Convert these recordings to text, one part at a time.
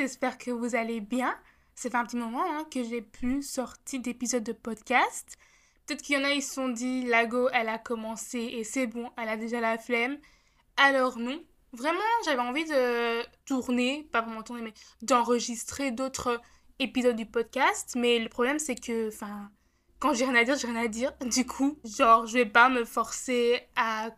j'espère que vous allez bien. Ça fait un petit moment hein, que j'ai plus sorti d'épisodes de podcast. Peut-être qu'il y en a, ils se sont dit, Lago, elle a commencé et c'est bon, elle a déjà la flemme. Alors non, vraiment, j'avais envie de tourner, pas vraiment tourner, mais d'enregistrer d'autres épisodes du podcast. Mais le problème, c'est que, enfin, quand j'ai rien à dire, j'ai rien à dire. Du coup, genre, je vais pas me forcer à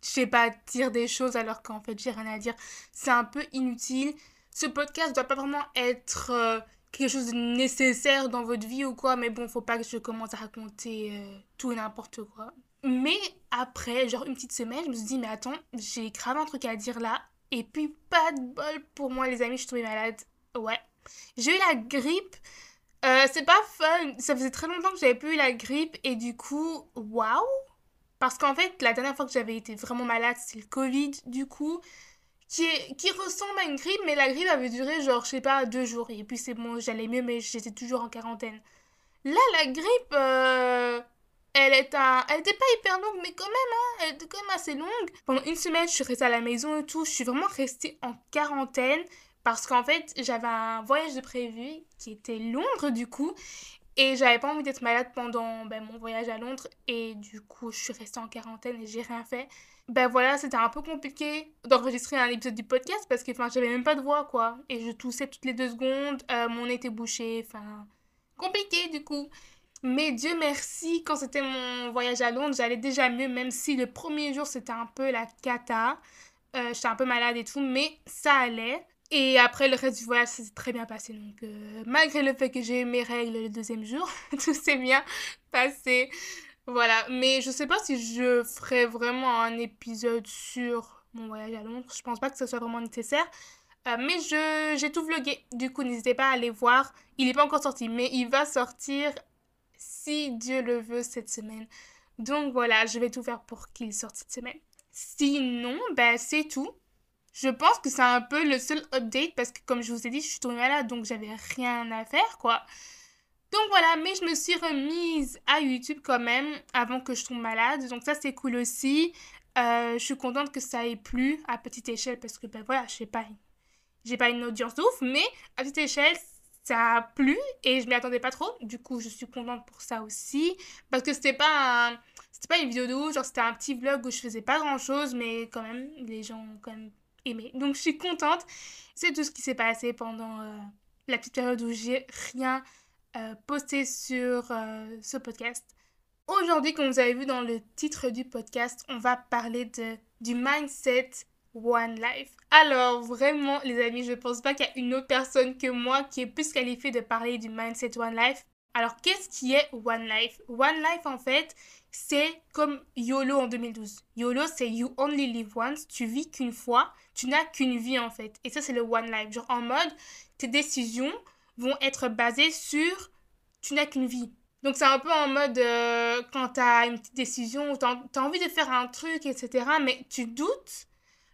je sais pas, dire des choses alors qu'en fait j'ai rien à dire. C'est un peu inutile. Ce podcast doit pas vraiment être euh, quelque chose de nécessaire dans votre vie ou quoi, mais bon, faut pas que je commence à raconter euh, tout et n'importe quoi. Mais après, genre une petite semaine, je me suis dit, mais attends, j'ai grave un truc à dire là. Et puis, pas de bol pour moi, les amis, je suis tombée malade. Ouais. J'ai eu la grippe. Euh, c'est pas fun. Ça faisait très longtemps que j'avais plus eu la grippe. Et du coup, waouh parce qu'en fait, la dernière fois que j'avais été vraiment malade, c'est le Covid, du coup, qui, ressemble à une grippe, mais la grippe avait duré genre, je sais pas, deux jours. Et puis c'est bon, j'allais mieux, mais j'étais toujours en quarantaine. Là, la grippe, euh, elle est un... elle était pas hyper longue, mais quand même, hein, elle était quand même assez longue. Pendant une semaine, je suis restée à la maison et tout. Je suis vraiment restée en quarantaine parce qu'en fait, j'avais un voyage de prévu qui était Londres du coup. Et j'avais pas envie d'être malade pendant ben, mon voyage à Londres. Et du coup, je suis restée en quarantaine et j'ai rien fait. Ben voilà, c'était un peu compliqué d'enregistrer un épisode du podcast parce que j'avais même pas de voix, quoi. Et je toussais toutes les deux secondes. Euh, mon nez était bouché. Enfin, compliqué du coup. Mais Dieu merci, quand c'était mon voyage à Londres, j'allais déjà mieux, même si le premier jour c'était un peu la cata. Euh, j'étais un peu malade et tout, mais ça allait. Et après, le reste du voyage, s'est très bien passé. Donc, euh, malgré le fait que j'ai eu mes règles le deuxième jour, tout s'est bien passé. Voilà. Mais je sais pas si je ferai vraiment un épisode sur mon voyage à Londres. Je pense pas que ce soit vraiment nécessaire. Euh, mais je, j'ai tout vlogué. Du coup, n'hésitez pas à aller voir. Il n'est pas encore sorti, mais il va sortir si Dieu le veut cette semaine. Donc voilà, je vais tout faire pour qu'il sorte cette semaine. Sinon, ben c'est tout. Je pense que c'est un peu le seul update parce que comme je vous ai dit, je suis tombée malade donc j'avais rien à faire quoi. Donc voilà, mais je me suis remise à YouTube quand même avant que je tombe malade. Donc ça c'est cool aussi. Euh, je suis contente que ça ait plu à petite échelle parce que ben voilà, je sais pas, j'ai pas une audience de ouf, mais à petite échelle ça a plu et je m'y attendais pas trop. Du coup, je suis contente pour ça aussi parce que c'était pas c'était pas une vidéo de ouf, genre c'était un petit vlog où je faisais pas grand chose, mais quand même les gens quand même donc je suis contente. C'est tout ce qui s'est passé pendant euh, la petite période où j'ai rien euh, posté sur euh, ce podcast. Aujourd'hui, comme vous avez vu dans le titre du podcast, on va parler de, du mindset One Life. Alors vraiment, les amis, je ne pense pas qu'il y a une autre personne que moi qui est plus qualifiée de parler du mindset One Life. Alors, qu'est-ce qui est One Life? One Life, en fait, c'est comme YOLO en 2012. YOLO, c'est You Only Live Once. Tu vis qu'une fois. Tu n'as qu'une vie, en fait. Et ça, c'est le One Life. Genre, en mode, tes décisions vont être basées sur tu n'as qu'une vie. Donc, c'est un peu en mode euh, quand tu as une petite décision, tu as, envie de faire un truc, etc. Mais tu doutes.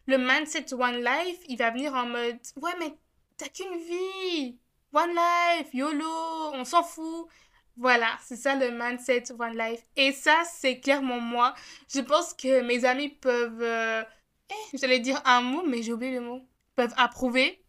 Le mindset One Life, il va venir en mode Ouais, mais t'as qu'une vie. One Life, YOLO, on s'en fout. Voilà, c'est ça le mindset One Life. Et ça, c'est clairement moi. Je pense que mes amis peuvent... Euh, eh, j'allais dire un mot, mais j'ai oublié le mot. Peuvent approuver,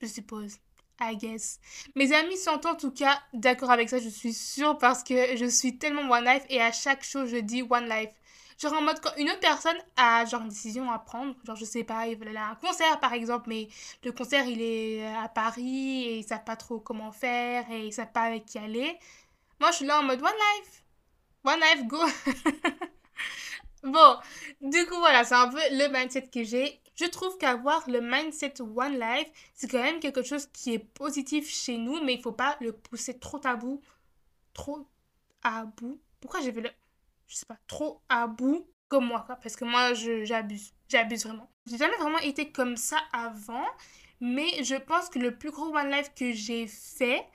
je suppose. I guess. Mes amis sont en tout cas d'accord avec ça, je suis sûre, parce que je suis tellement One Life et à chaque chose, je dis One Life. Genre en mode quand une autre personne a genre une décision à prendre, genre je sais pas, il à un concert par exemple, mais le concert il est à Paris et ils savent pas trop comment faire et ils savent pas avec qui aller. Moi je suis là en mode one life. One life, go. bon, du coup voilà, c'est un peu le mindset que j'ai. Je trouve qu'avoir le mindset One Life, c'est quand même quelque chose qui est positif chez nous, mais il faut pas le pousser trop à bout. Trop à bout. Pourquoi j'ai fait le je sais pas, trop à bout comme moi, quoi? Parce que moi, j'abuse. J'abuse vraiment. J'ai jamais vraiment été comme ça avant. Mais je pense que le plus gros One Life que j'ai fait,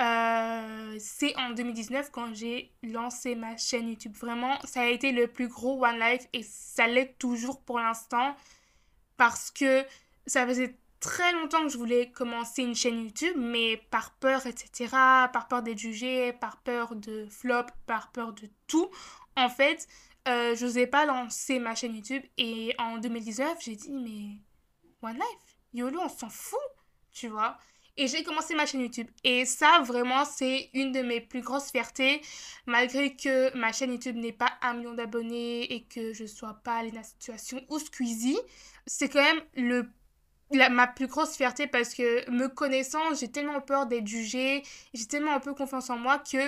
euh, c'est en 2019 quand j'ai lancé ma chaîne YouTube. Vraiment, ça a été le plus gros One Life et ça l'est toujours pour l'instant parce que ça faisait très longtemps que je voulais commencer une chaîne YouTube, mais par peur, etc., par peur d'être jugée, par peur de flop, par peur de tout, en fait, euh, je n'osais pas lancer ma chaîne YouTube. Et en 2019, j'ai dit, mais One Life, YOLO, on s'en fout. tu vois. Et j'ai commencé ma chaîne YouTube. Et ça, vraiment, c'est une de mes plus grosses fiertés. Malgré que ma chaîne YouTube n'ait pas un million d'abonnés et que je sois pas dans la situation ou Squeezie, c'est quand même le ma plus grosse fierté parce que me connaissant, j'ai tellement peur d'être jugée, j'ai tellement un peu confiance en moi que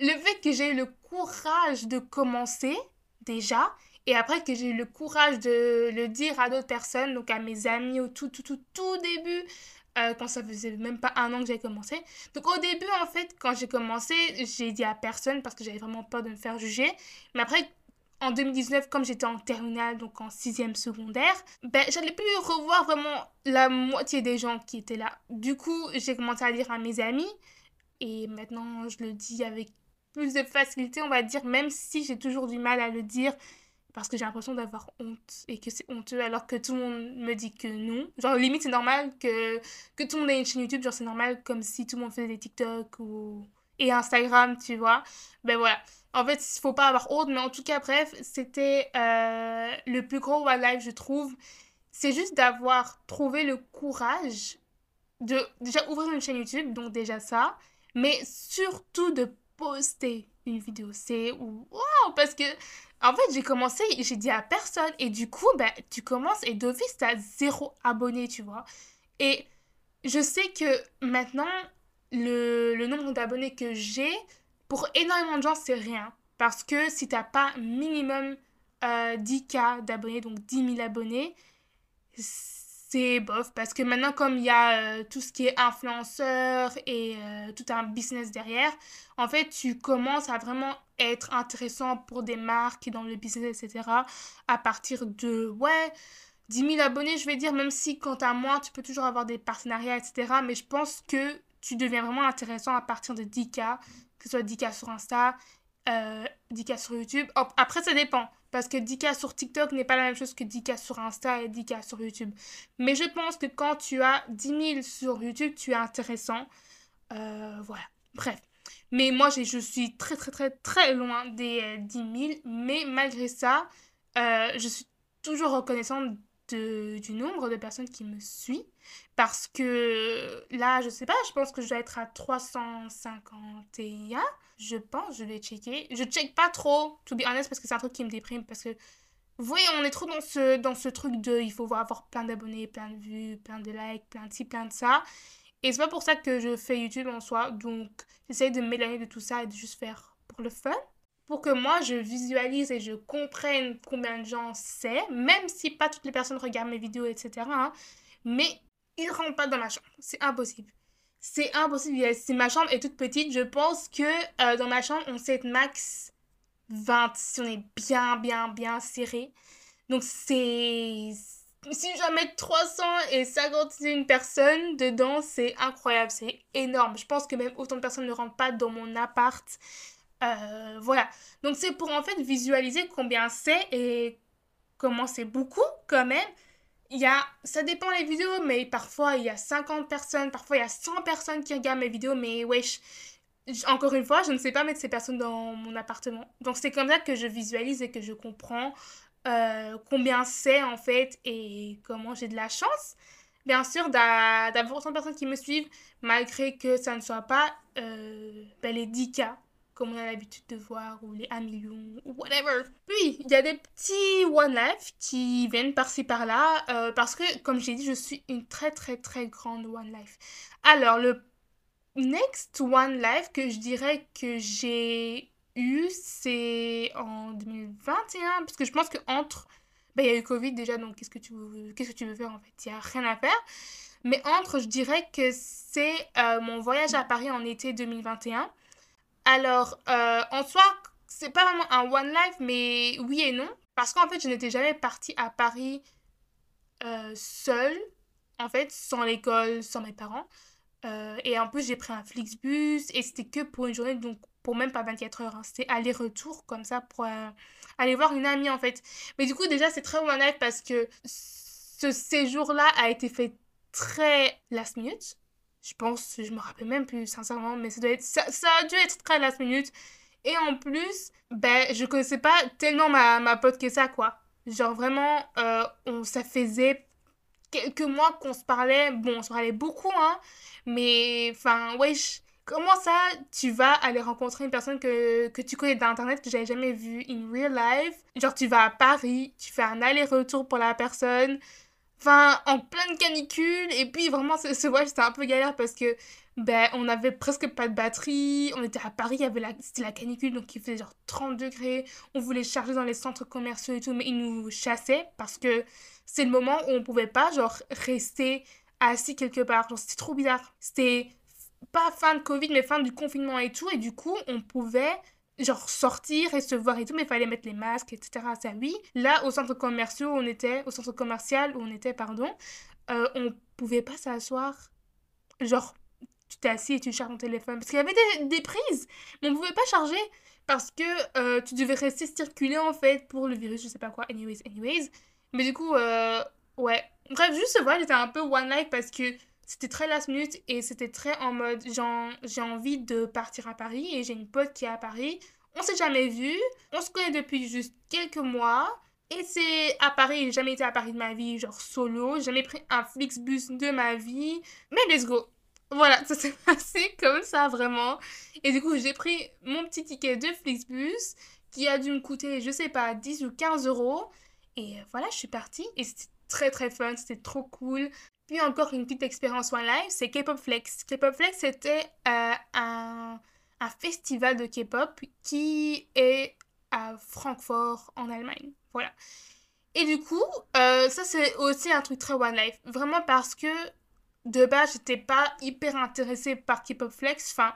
le fait que j'ai eu le courage de commencer déjà et après que j'ai eu le courage de le dire à d'autres personnes, donc à mes amis au tout, tout, tout, tout début, euh, quand ça faisait même pas un an que j'ai commencé. Donc au début, en fait, quand j'ai commencé, j'ai dit à personne parce que j'avais vraiment peur de me faire juger. Mais après, en 2019, comme j'étais en terminale, donc en sixième secondaire, ben, j'allais plus revoir vraiment la moitié des gens qui étaient là. Du coup, j'ai commencé à dire à mes amis. Et maintenant, je le dis avec plus de facilité, on va dire, même si j'ai toujours du mal à le dire parce que j'ai l'impression d'avoir honte et que c'est honteux alors que tout le monde me dit que non. Genre, limite, c'est normal que, que tout le monde ait une chaîne YouTube, genre, c'est normal comme si tout le monde faisait des TikTok ou... et Instagram, tu vois. Ben voilà. En fait, il faut pas avoir honte, mais en tout cas, bref, c'était euh, le plus gros live, je trouve. C'est juste d'avoir trouvé le courage de déjà ouvrir une chaîne YouTube, donc déjà ça, mais surtout de poster une vidéo. C'est waouh! Parce que en fait, j'ai commencé, j'ai dit à personne. Et du coup, ben, tu commences et d'office, tu as zéro abonné, tu vois. Et je sais que maintenant, le, le nombre d'abonnés que j'ai, pour énormément de gens, c'est rien. Parce que si tu n'as pas minimum 10K euh, d'abonnés, donc 10 000 abonnés, c'est bof. Parce que maintenant, comme il y a euh, tout ce qui est influenceur et euh, tout un business derrière, en fait, tu commences à vraiment être intéressant pour des marques dans le business, etc. À partir de, ouais, 10 000 abonnés, je vais dire, même si quant à moi, tu peux toujours avoir des partenariats, etc. Mais je pense que tu deviens vraiment intéressant à partir de 10K, que ce soit 10K sur Insta, euh, 10K sur YouTube. après, ça dépend. Parce que 10K sur TikTok n'est pas la même chose que 10K sur Insta et 10K sur YouTube. Mais je pense que quand tu as 10 000 sur YouTube, tu es intéressant. Euh, voilà. Bref. Mais moi, je suis très, très, très, très loin des 10 euh, 000. Mais malgré ça, euh, je suis toujours reconnaissante de, du nombre de personnes qui me suivent. Parce que là, je sais pas, je pense que je dois être à 351. Je pense, je vais checker. Je check pas trop, to be honest, parce que c'est un truc qui me déprime. Parce que, vous voyez, on est trop dans ce, dans ce truc de il faut avoir plein d'abonnés, plein de vues, plein de likes, plein de ci, plein de ça. Et c'est pas pour ça que je fais YouTube en soi. Donc, j'essaye de m'éloigner de tout ça et de juste faire pour le fun. Pour que moi, je visualise et je comprenne combien de gens c'est, même si pas toutes les personnes regardent mes vidéos, etc. Hein. mais ils rentrent pas dans ma chambre. C'est impossible. C'est impossible. Si ma chambre est toute petite, je pense que euh, dans ma chambre, on sait être max 20 si on est bien, bien, bien serré. Donc, c'est si je mets 351 personnes dedans, c'est incroyable, c'est énorme. Je pense que même autant de personnes ne rentrent pas dans mon appart. Euh, voilà. Donc c'est pour en fait visualiser combien c'est et comment c'est beaucoup quand même. Il y a, ça dépend les vidéos, mais parfois il y a 50 personnes, parfois il y a 100 personnes qui regardent mes vidéos, mais wesh, encore une fois, je ne sais pas mettre ces personnes dans mon appartement. Donc c'est comme ça que je visualise et que je comprends euh, combien c'est en fait et comment j'ai de la chance, bien sûr, d'avoir autant de personnes qui me suivent, malgré que ça ne soit pas euh, ben, les 10K comme on a l'habitude de voir, ou les 1 million, ou whatever. Puis, il y a des petits One Life qui viennent par-ci par-là, euh, parce que, comme j'ai dit, je suis une très très très grande One Life. Alors, le next One Life que je dirais que j'ai eu, c'est en 2021, parce que je pense qu'entre... Ben, il y a eu Covid déjà, donc qu'est-ce que tu veux, qu'est-ce que tu veux faire en fait? Il n'y a rien à faire. Mais entre, je dirais que c'est euh, mon voyage à Paris en été 2021. Alors, euh, en soi, c'est pas vraiment un one life, mais oui et non. Parce qu'en fait, je n'étais jamais partie à Paris euh, seule, en fait, sans l'école, sans mes parents. et en plus, j'ai pris un Flixbus et c'était que pour une journée, donc pour même pas 24 heures. Hein. C'était aller-retour comme ça pour euh, aller voir une amie en fait. Mais du coup, déjà, c'est très honnête parce que ce séjour-là a été fait très last minute. Je pense, je me rappelle même plus sincèrement, mais ça, doit être, ça, a dû être très last minute. Et en plus, ben, je connaissais pas tellement ma, ma pote que ça, quoi. Genre vraiment, euh, on, ça faisait quelques mois qu'on se parlait. Bon, on se parlait beaucoup, hein. Mais, enfin, wesh. Comment ça, tu vas aller rencontrer une personne que, que tu connais d'internet que j'avais jamais vue in real life? Genre, tu vas à Paris, tu fais un aller-retour pour la personne. Enfin, en pleine canicule. Et puis, vraiment, ce voyage, c'était un peu galère parce que ben, on avait presque pas de batterie. On était à Paris, il y avait la, c'était la canicule, donc il faisait genre 30 degrés. On voulait charger dans les centres commerciaux et tout, mais ils nous chassaient parce que c'est le moment où on pouvait pas, genre, rester assis quelque part. Genre, c'était trop bizarre. C'était pas fin de Covid, mais fin du confinement et tout. Et du coup, on pouvait genre sortir et se voir et tout, mais il fallait mettre les masques, etc. Ça oui. Là, au centre commercial où on était, au centre commercial où on était, pardon, euh, on pouvait pas s'asseoir. Genre, tu t'es assis et tu charges ton téléphone. Parce qu'il y avait des, prises, mais on pouvait pas charger parce que euh, tu devais rester circuler en fait pour le virus, je sais pas quoi. Anyways, anyways. Mais du coup, euh, ouais. Bref, juste voir, j'étais un peu one life parce que c'était très last minute et c'était très en mode j'ai envie de partir à Paris et j'ai une pote qui est à Paris. On s'est jamais vu, on se connaît depuis juste quelques mois. Et c'est à Paris, j'ai jamais été à Paris de ma vie, genre solo, j'ai jamais pris un Flixbus de ma vie. Mais let's go, voilà, ça s'est passé comme ça vraiment. Et du coup, j'ai pris mon petit ticket de Flixbus qui a dû me coûter, je sais pas, 10 ou 15 euros. Et voilà, je suis partie et c'était très très fun, c'était trop cool. Puis encore une petite expérience One Live, c'est K-Pop Flex. K-Pop Flex, c'était euh, un, un, festival de K-Pop qui est à Francfort en Allemagne. Voilà. Et du coup, euh, ça c'est aussi un truc très One Life. Vraiment parce que de base, j'étais pas hyper intéressée par K-Pop Flex. Enfin,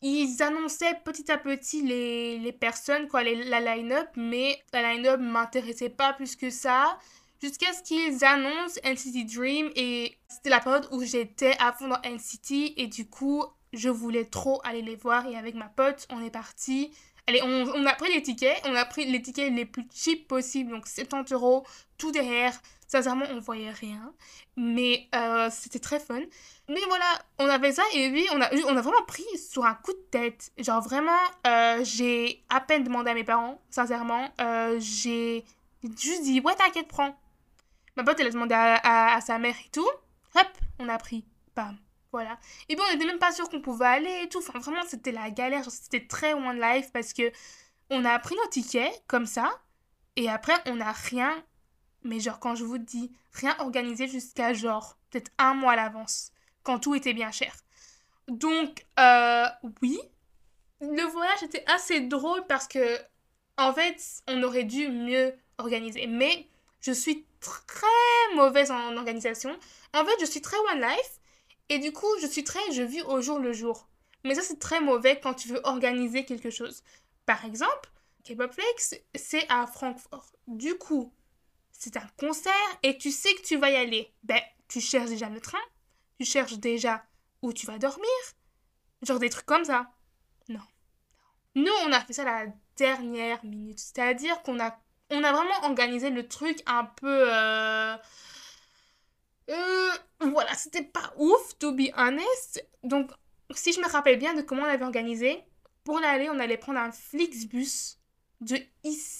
ils annonçaient petit à petit les, les personnes, quoi, les, la line-up, mais la line-up m'intéressait pas plus que ça. Jusqu'à ce qu'ils annoncent NCT Dream et c'était la période où j'étais à fond dans NCT et du coup, je voulais trop aller les voir et avec ma pote, on est parti. Allez, on, a pris les tickets, on a pris les tickets les plus cheap possibles, donc 70 euros, tout derrière. Sincèrement, on voyait rien. Mais euh, c'était très fun. Mais voilà, on avait ça et oui, on a, on a vraiment pris sur un coup de tête. Genre vraiment, euh, j'ai à peine demandé à mes parents, sincèrement. Euh, j'ai juste dit, ouais, t'inquiète, prends. Ma pote, elle a demandé à, à, sa mère et tout. Hop, on a pris. Bam. Voilà. Et puis on n'était même pas sûr qu'on pouvait aller et tout. Enfin, vraiment, c'était la galère. C'était très one life parce que on a pris nos tickets comme ça. Et après, on n'a rien mais genre, quand je vous dis rien organisé jusqu'à genre peut-être un mois à l'avance, quand tout était bien cher. Donc, euh, oui, le voyage était assez drôle parce que, en fait, on aurait dû mieux organiser. Mais je suis très mauvaise en organisation. En fait, je suis très one life. Et du coup, je suis très je vis au jour le jour. Mais ça, c'est très mauvais quand tu veux organiser quelque chose. Par exemple, K-Pop Flex, c'est à Francfort. Du coup, c'est un concert et tu sais que tu vas y aller. Ben, tu cherches déjà le train, tu cherches déjà où tu vas dormir. Genre des trucs comme ça. Non. Nous, on a fait ça la dernière minute. C'est-à-dire qu'on a, on a vraiment organisé le truc un peu... Euh... Euh, voilà, c'était pas ouf, to be honest. Donc, si je me rappelle bien de comment on avait organisé, pour l'aller, on allait prendre un Flixbus de,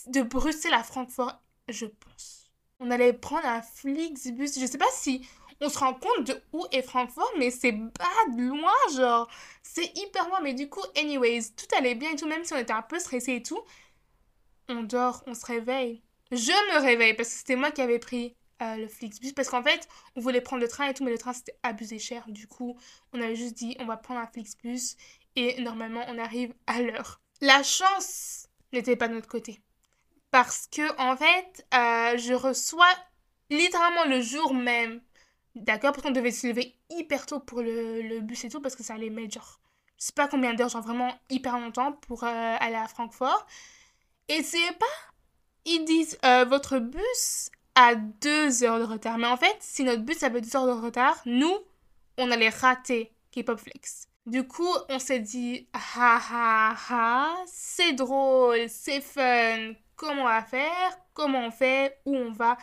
de Bruxelles à Francfort, je pense on allait prendre un Flixbus. Je sais pas si on se rend compte de où est Francfort, mais c'est pas de loin, genre. C'est hyper loin, mais du coup, anyways, tout allait bien et tout, même si on était un peu stressé et tout. On dort, on se réveille. Je me réveille parce que c'était moi qui avais pris euh, le Flixbus parce qu'en fait, on voulait prendre le train et tout, mais le train c'était abusé cher. Du coup, on avait juste dit on va prendre un Flixbus et normalement on arrive à l'heure. La chance n'était pas de notre côté parce que en fait, euh, je reçois littéralement le jour même. D'accord Parce qu'on devait se lever hyper tôt pour le, le, bus et tout, parce que ça allait mettre genre, je sais pas combien d'heures, genre vraiment hyper longtemps pour euh, aller à Francfort. C'est pas, ils disent, euh, votre bus a deux heures de retard. Mais en fait, si notre bus avait deux heures de retard, nous, on allait rater K-Pop Flex. Du coup, on s'est dit, ha ha ha, c'est drôle, c'est fun, comment on va faire, comment on fait, où on va?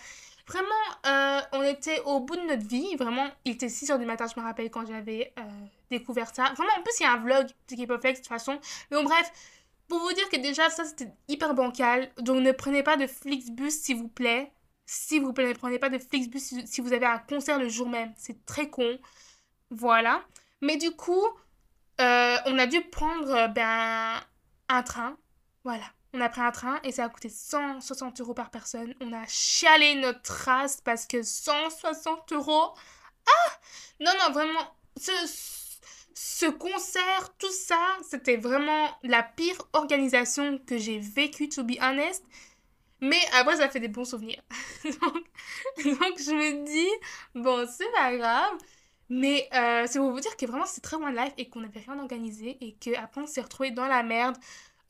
Vraiment, euh, on était au bout de notre vie. Vraiment, il était 6 h du matin, je me rappelle, quand j'avais euh, découvert ça. Vraiment, en plus, il y a un vlog de K-Pop Flex, de toute façon. Mais bon, bref, pour vous dire que déjà, ça, c'était hyper bancal. Donc, ne prenez pas de Flixbus, s'il vous plaît. S'il vous ne prenez pas de Flixbus si, si vous avez un concert le jour même. C'est très con. Voilà. Mais du coup, euh, on a dû prendre euh, ben, un train. Voilà. On a pris un train et ça a coûté 160 euros par personne. On a chialé notre race parce que 160 euros. Ah Non, non, vraiment. Ce, ce concert, tout ça, c'était vraiment la pire organisation que j'ai vécue, to be honest. Mais après, ça fait des bons souvenirs. donc, je me dis, bon, c'est pas grave. Mais euh, c'est pour vous dire que vraiment c'est très One Life et qu'on n'avait rien organisé et qu'après on s'est retrouvé dans la merde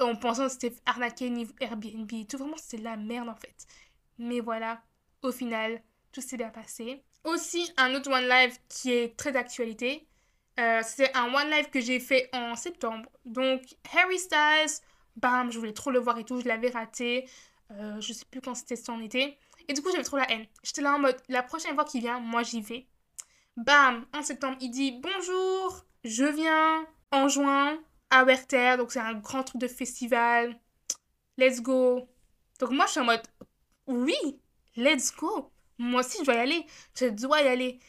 en pensant que c'était arnaqué niveau Airbnb et tout. Vraiment c'était la merde en fait. Mais voilà, au final, tout s'est bien passé. Aussi, un autre One Life qui est très d'actualité. Euh, c'est un One Life que j'ai fait en septembre. Donc, Harry Styles, bam, je voulais trop le voir et tout, je l'avais raté. Euh, je sais plus quand c'était, en été. Et du coup, j'avais trop la haine. J'étais là en mode, la prochaine fois qu'il vient, moi j'y vais. Bam, en septembre, il dit bonjour, je viens en juin à Werther, donc c'est un grand truc de festival. Let's go. Donc moi, je suis en mode oui, let's go. Moi aussi, je dois y aller. Je dois y aller.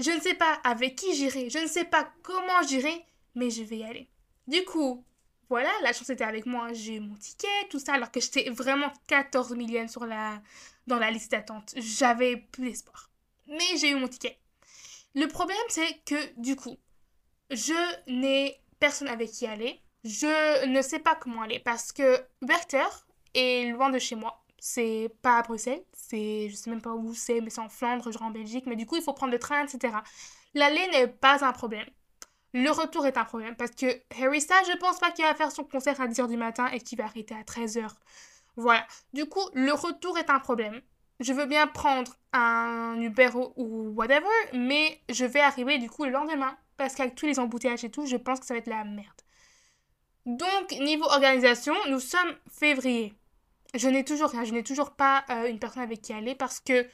Je ne sais pas avec qui j'irai, je ne sais pas comment j'irai, mais je vais y aller. Du coup, voilà, la chance était avec moi. J'ai eu mon ticket, tout ça, alors que j'étais vraiment 14 millième sur la, dans la liste d'attente. J'avais plus d'espoir. Mais j'ai eu mon ticket. Le problème, c'est que du coup, je n'ai personne avec qui aller. Je ne sais pas comment aller parce que Werther est loin de chez moi. C'est pas à Bruxelles, c'est je sais même pas où c'est, mais c'est en Flandre, genre en Belgique. Mais du coup, il faut prendre le train, etc. L'aller n'est pas un problème. Le retour est un problème parce que Harry Styles, je pense pas qu'il va faire son concert à 10h du matin et qu'il va arrêter à 13h. Voilà. Du coup, le retour est un problème je veux bien prendre un Uber ou whatever, mais je vais arriver du coup le lendemain. Parce qu'avec tous les embouteillages et tout, je pense que ça va être la merde. Donc, niveau organisation, nous sommes février. Je n'ai toujours rien, je n'ai toujours pas euh, une personne avec qui aller parce que,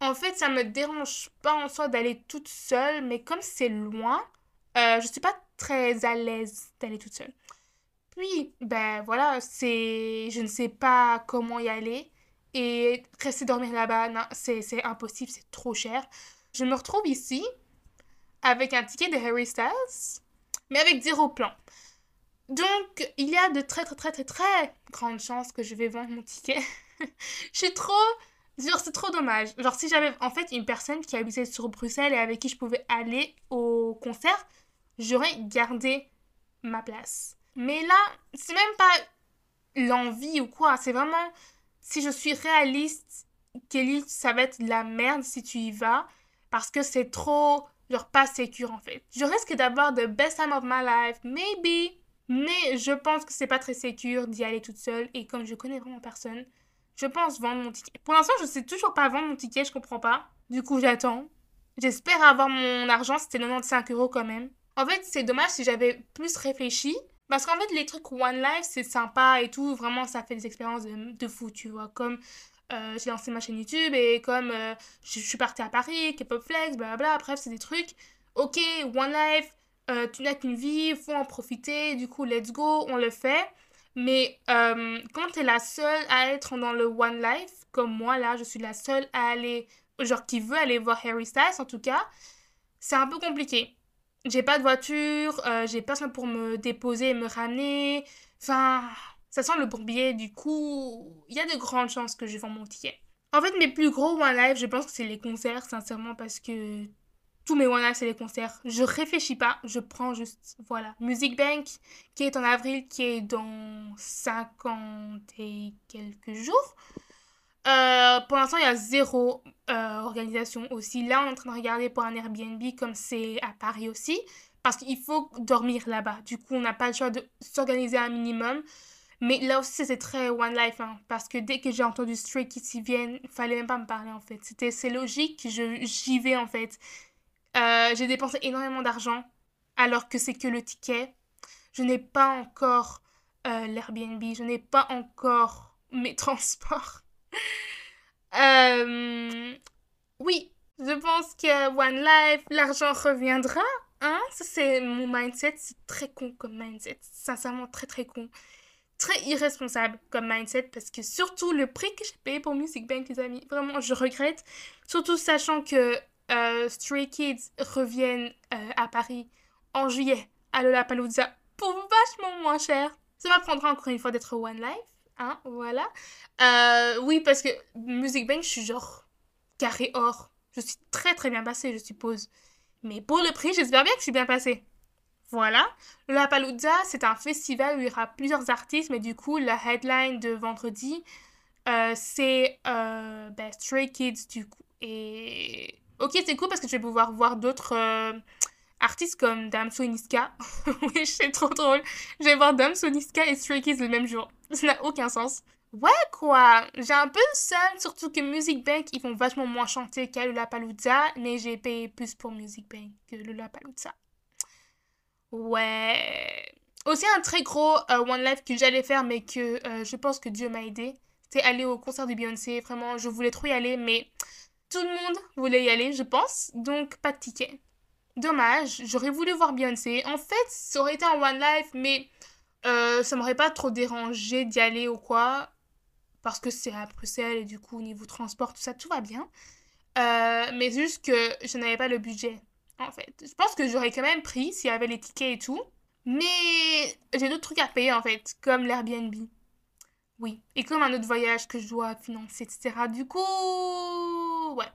en fait, ça me dérange pas en soi d'aller toute seule, mais comme c'est loin, euh, je suis pas très à l'aise d'aller toute seule. Puis, ben voilà, c'est. Je ne sais pas comment y aller. Et rester dormir là-bas, non, c'est impossible, c'est trop cher. Je me retrouve ici avec un ticket de Harry Styles, mais avec zéro plan. Donc, il y a de très très très très très grandes chances que je vais vendre mon ticket. je suis trop... Genre, c'est trop dommage. Genre, si j'avais en fait une personne qui habitait sur Bruxelles et avec qui je pouvais aller au concert, j'aurais gardé ma place. Mais là, c'est même pas l'envie ou quoi, c'est vraiment si je suis réaliste, Kelly, ça va être de la merde si tu y vas parce que c'est trop, genre, pas sécure en fait. Je risque d'avoir the best time of my life, maybe, mais je pense que c'est pas très sécure d'y aller toute seule et comme je connais vraiment personne, je pense vendre mon ticket. Pour l'instant, je sais toujours pas vendre mon ticket, je comprends pas. Du coup, j'attends. J'espère avoir mon argent, c'était 95 euros quand même. En fait, c'est dommage si j'avais plus réfléchi parce qu'en fait, les trucs One Life, c'est sympa et tout. Vraiment, ça fait des expériences de, fou, tu vois. Comme euh, j'ai lancé ma chaîne YouTube et comme euh, je, suis partie à Paris, K-pop flex, blablabla. Bref, c'est des trucs. Ok, One Life, euh, tu n'as qu'une vie, faut en profiter. Du coup, let's go, on le fait. Mais quand tu es la seule à être dans le One Life, comme moi là, je suis la seule à aller, genre qui veut aller voir Harry Styles en tout cas, c'est un peu compliqué j'ai pas de voiture, euh, j'ai personne pour me déposer et me ramener. Enfin, ça sent le bourbier, du coup, il y a de grandes chances que je vende mon ticket. En fait, mes plus gros One Life, je pense que c'est les concerts, sincèrement, parce que tous mes One Life, c'est les concerts. Je réfléchis pas, je prends juste, voilà. Music Bank, qui est en avril, qui est dans 50 et quelques jours. Euh, pour l'instant, il y a zéro euh, organisation aussi. Là, on est en train de regarder pour un Airbnb comme c'est à Paris aussi. Parce qu'il faut dormir là-bas. Du coup, on n'a pas le choix de s'organiser un minimum. Mais là aussi, c'est très One Life. Hein, parce que dès que j'ai entendu Stray Kids y viennent, il fallait même pas me parler en fait. C'était, c'est logique, j'y vais en fait. Euh, j'ai dépensé énormément d'argent alors que c'est que le ticket. Je n'ai pas encore l'Airbnb, je n'ai pas encore mes transports. Euh, oui, je pense que One Life, l'argent reviendra. Hein? Ça, c'est mon mindset. C'est très con comme mindset. Sincèrement, très très con. très irresponsable comme mindset parce que surtout le prix que j'ai payé pour Music Bank, les amis, vraiment, je regrette. Surtout sachant que euh, Stray Kids reviennent euh, à Paris en juillet à Lollapalooza pour vachement moins cher. Ça m'apprendra encore une fois d'être One Life, hein, voilà. Euh, oui, parce que Music Bank, je suis genre carré or. Je suis très très bien passée, je suppose. Mais pour le prix, j'espère bien que je suis bien passée. Voilà. La Palooza, c'est un festival où il y aura plusieurs artistes, mais du coup, la headline de vendredi, c'est ben, Stray Kids, du coup. Et. Ok, c'est cool parce que je vais pouvoir voir d'autres euh, artistes comme Damso et Niska. oui, c'est trop drôle. Je vais voir Damso, Niska et Stray Kids le même jour. Ça n'a aucun sens. Ouais, quoi. J'ai un peu le seum, surtout que Music Bank, ils vont vachement moins chanter qu'à Lollapalooza, mais j'ai payé plus pour Music Bank que Lollapalooza. Ouais. Aussi un très gros euh, One Life que j'allais faire, mais que euh, je pense que Dieu m'a aidé. C'était aller au concert de Beyoncé. Vraiment, je voulais trop y aller, mais tout le monde voulait y aller, je pense. Donc, pas de ticket. Dommage, j'aurais voulu voir Beyoncé. En fait, ça aurait été un One Life, mais euh, ça m'aurait pas trop dérangé d'y aller ou quoi. Parce que c'est à Bruxelles et du coup, au niveau transport, tout ça, tout va bien. mais juste que je n'avais pas le budget en fait. Je pense que j'aurais quand même pris s'il y avait les tickets et tout. Mais j'ai d'autres trucs à payer, en fait, comme l'Airbnb. Oui, et comme un autre voyage que je dois financer, etc. Du coup, ouais.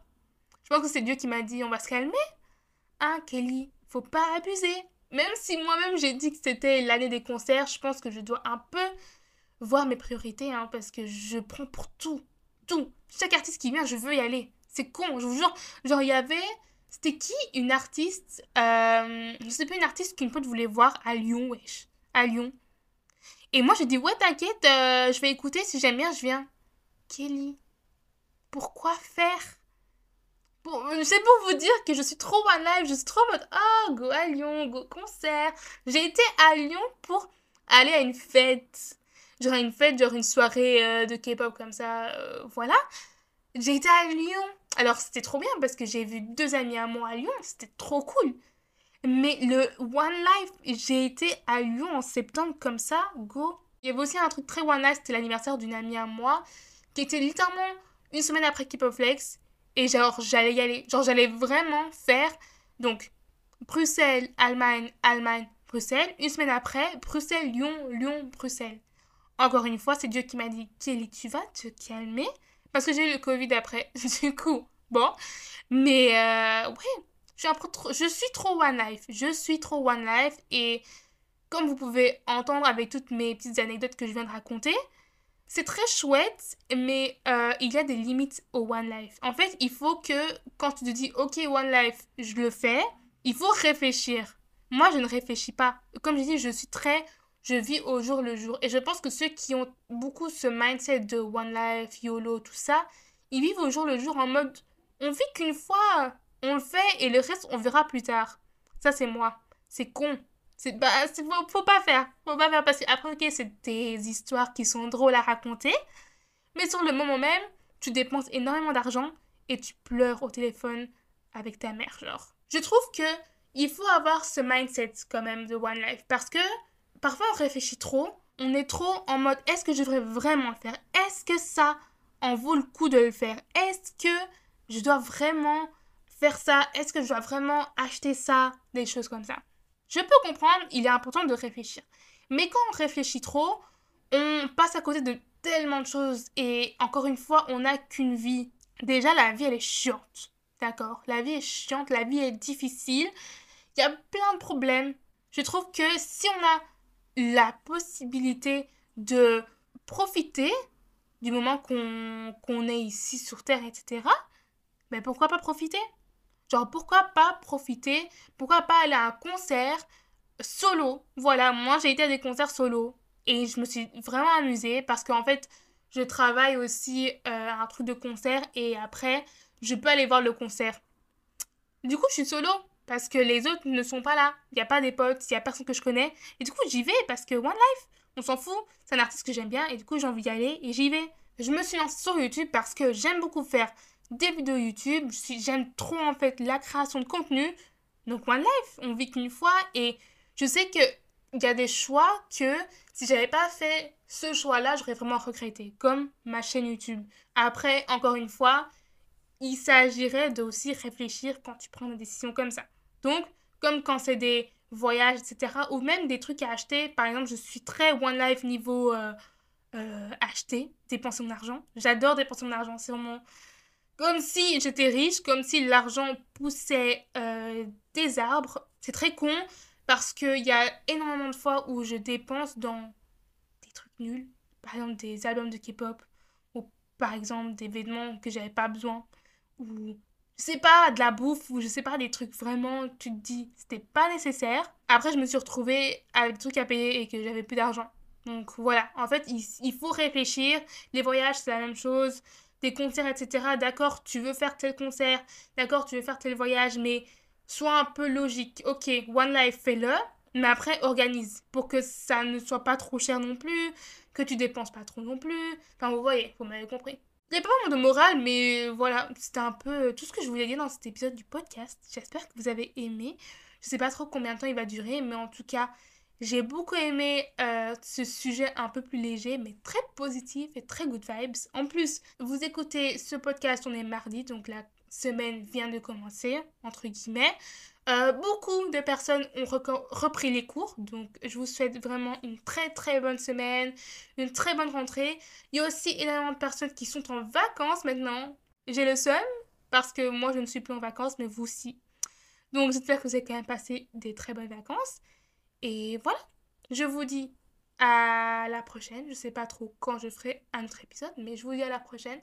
Je pense que c'est Dieu qui m'a dit on va se calmer. Hein, Kelly, faut pas abuser. Même si moi-même j'ai dit que c'était l'année des concerts, je pense que je dois un peu voir mes priorités, hein, parce que je prends pour tout. Tout. Chaque artiste qui vient, je veux y aller. C'est con, je vous jure. Genre, il y avait c'était qui une artiste euh, Je sais pas, une artiste qu'une pote voulait voir à Lyon, wesh. À Lyon. Et moi, j'ai dit, ouais, t'inquiète, euh, je vais écouter, si j'aime bien, je viens. Kelly, pourquoi faire? C'est pour vous dire que je suis trop one live, je suis trop mode, oh, go à Lyon, go concert. J'ai été à Lyon pour aller à une fête. Genre une fête, genre une soirée euh, de K-pop comme ça, voilà. J'ai été à Lyon. Alors c'était trop bien parce que j'ai vu deux amis à moi à Lyon, c'était trop cool. Mais le One Life, j'ai été à Lyon en septembre comme ça, go. Il y avait aussi un truc très One Life, c'était l'anniversaire d'une amie à moi, qui était littéralement une semaine après Keep Flex. Et genre, j'allais y aller. Genre, j'allais vraiment faire. Donc, Bruxelles, Allemagne, Allemagne, Bruxelles. Une semaine après, Bruxelles, Lyon, Lyon, Bruxelles. Encore une fois, c'est Dieu qui m'a dit Kelly, tu vas te calmer? Parce que j'ai eu le Covid après. du coup, bon. Mais euh, ouais, je suis, trop, je suis trop One Life. Je suis trop One Life. Et comme vous pouvez entendre avec toutes mes petites anecdotes que je viens de raconter, c'est très chouette, mais euh, il y a des limites au One Life. En fait, il faut que quand tu te dis, ok, One Life, je le fais, il faut réfléchir. Moi, je ne réfléchis pas. Comme je dis, je suis très je vis au jour le jour. Et je pense que ceux qui ont beaucoup ce mindset de One Life, YOLO, tout ça, ils vivent au jour le jour en mode on vit qu'une fois, on le fait et le reste on verra plus tard. Ça c'est moi. C'est con. C'est bah faut, faut, pas faire. Faut pas faire parce qu'après ok c'est des histoires qui sont drôles à raconter, mais sur le moment même, tu dépenses énormément d'argent et tu pleures au téléphone avec ta mère genre. Je trouve que il faut avoir ce mindset quand même de One Life parce que parfois on réfléchit trop, on est trop en mode est-ce que je devrais vraiment le faire? Est-ce que ça en vaut le coup de le faire? Est-ce que je dois vraiment faire ça Est-ce que je dois vraiment acheter ça Des choses comme ça. Je peux comprendre, il est important de réfléchir. Mais quand on réfléchit trop, on passe à côté de tellement de choses et encore une fois, on n'a qu'une vie. Déjà, la vie, elle est chiante. D'accord? La vie est chiante, la vie est difficile. Il y a plein de problèmes. Je trouve que si on a la possibilité de profiter du moment qu'on est ici sur Terre, etc., mais pourquoi pas profiter? Genre, pourquoi pas profiter Pourquoi pas aller à un concert solo? Voilà, moi j'ai été à des concerts solo et je me suis vraiment amusée parce qu'en fait, je travaille aussi euh, un truc de concert et après, je peux aller voir le concert. Du coup, je suis solo parce que les autres ne sont pas là. Il n'y a pas des potes, il n'y a personne que je connais. Et du coup, j'y vais parce que One Life, on s'en fout. C'est un artiste que j'aime bien et du coup, j'ai envie d'y aller et j'y vais. Je me suis lancée sur YouTube parce que j'aime beaucoup faire des vidéos YouTube. J'aime trop en fait la création de contenu. Donc One Life, on vit qu'une fois et je sais que il y a des choix que si j'avais pas fait ce choix-là, j'aurais vraiment regretté, comme ma chaîne YouTube. Après, encore une fois, il s'agirait de aussi réfléchir quand tu prends des décisions comme ça. Donc, comme quand c'est des voyages, etc., ou même des trucs à acheter, par exemple, je suis très One Life niveau euh, euh, acheter, dépenser mon argent. J'adore dépenser mon argent, c'est vraiment comme si j'étais riche, comme si l'argent poussait euh, des arbres. C'est très con parce qu'il y a énormément de fois où je dépense dans des trucs nuls. Par exemple, des albums de K-pop ou par exemple des vêtements que j'avais pas besoin ou je sais pas, de la bouffe ou je sais pas, des trucs vraiment, tu te dis, c'était pas nécessaire. Après, je me suis retrouvée avec des trucs à payer et que j'avais plus d'argent. Donc voilà, en fait, il, il, faut réfléchir. Les voyages, c'est la même chose. Des concerts, etc. D'accord, tu veux faire tel concert, d'accord, tu veux faire tel voyage, mais sois un peu logique. Ok, One Life, fais-le, mais après, organise pour que ça ne soit pas trop cher non plus, que tu dépenses pas trop non plus. Enfin, vous voyez, vous m'avez compris. Il n'y a pas vraiment de morale, mais voilà, c'était un peu tout ce que je voulais dire dans cet épisode du podcast. J'espère que vous avez aimé. Je sais pas trop combien de temps il va durer, mais en tout cas, j'ai beaucoup aimé euh, ce sujet un peu plus léger, mais très positif et très good vibes. En plus, vous écoutez ce podcast, on est mardi, donc la semaine vient de commencer, entre guillemets. Euh, beaucoup de personnes ont repris les cours, donc je vous souhaite vraiment une très très bonne semaine, une très bonne rentrée. Il y a aussi énormément de personnes qui sont en vacances maintenant. J'ai le seum, parce que moi je ne suis plus en vacances, mais vous aussi. Donc j'espère que vous avez quand même passé des très bonnes vacances. Et voilà, je vous dis à la prochaine. Je sais pas trop quand je ferai un autre épisode, mais je vous dis à la prochaine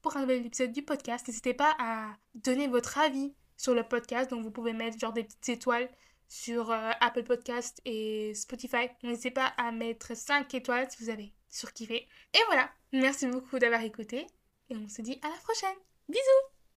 pour un nouvel épisode du podcast. N'hésitez pas à donner votre avis sur le podcast. Donc, vous pouvez mettre genre des petites étoiles sur euh, Apple Podcast et Spotify. N'hésitez pas à mettre 5 étoiles si vous avez surkiffé. Et voilà, merci beaucoup d'avoir écouté et on se dit à la prochaine. Bisous